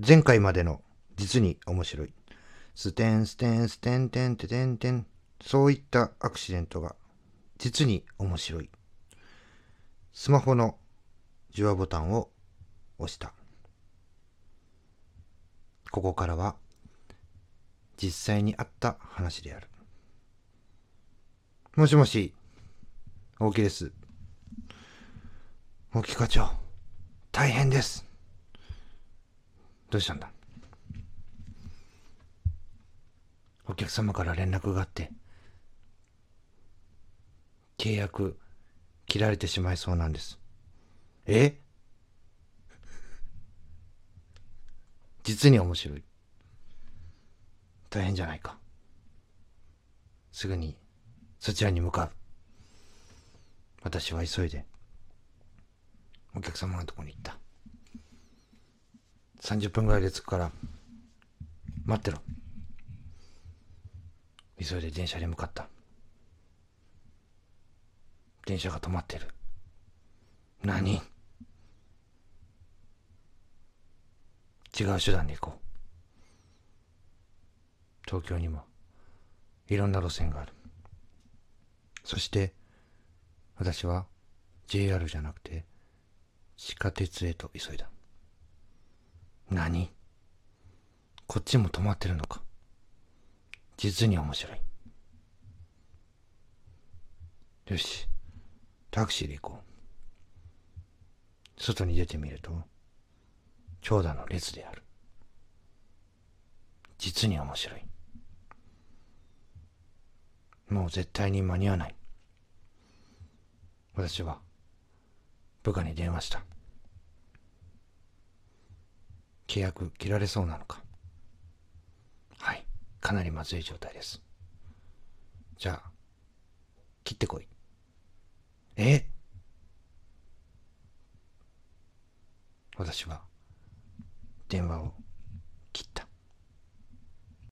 前回までの実に面白い。ステンステンステンテンテテンテン。そういったアクシデントが実に面白い。スマホの受話ボタンを押した。ここからは実際にあった話である。もしもし、大木です。大木課長、大変です。どうしたんだ？お客様から連絡があって、契約切られてしまいそうなんです。え？実に面白い。大変じゃないか。すぐにそちらに向かう。私は急いでお客様のとこに行った。30分ぐらいで着くから待ってろ。急いで電車に向かった。電車が止まってる。何？違う手段で行こう。東京にもいろんな路線がある。そして私は JR じゃなくて地下鉄へと急いだ。何？こっちも止まってるのか？実に面白い。よし、タクシーで行こう。外に出てみると、長蛇の列である。実に面白い。もう絶対に間に合わない。私は部下に電話した。契約切られそうなのか。はい、かなりまずい状態です。じゃあ、切ってこい。え？私は電話を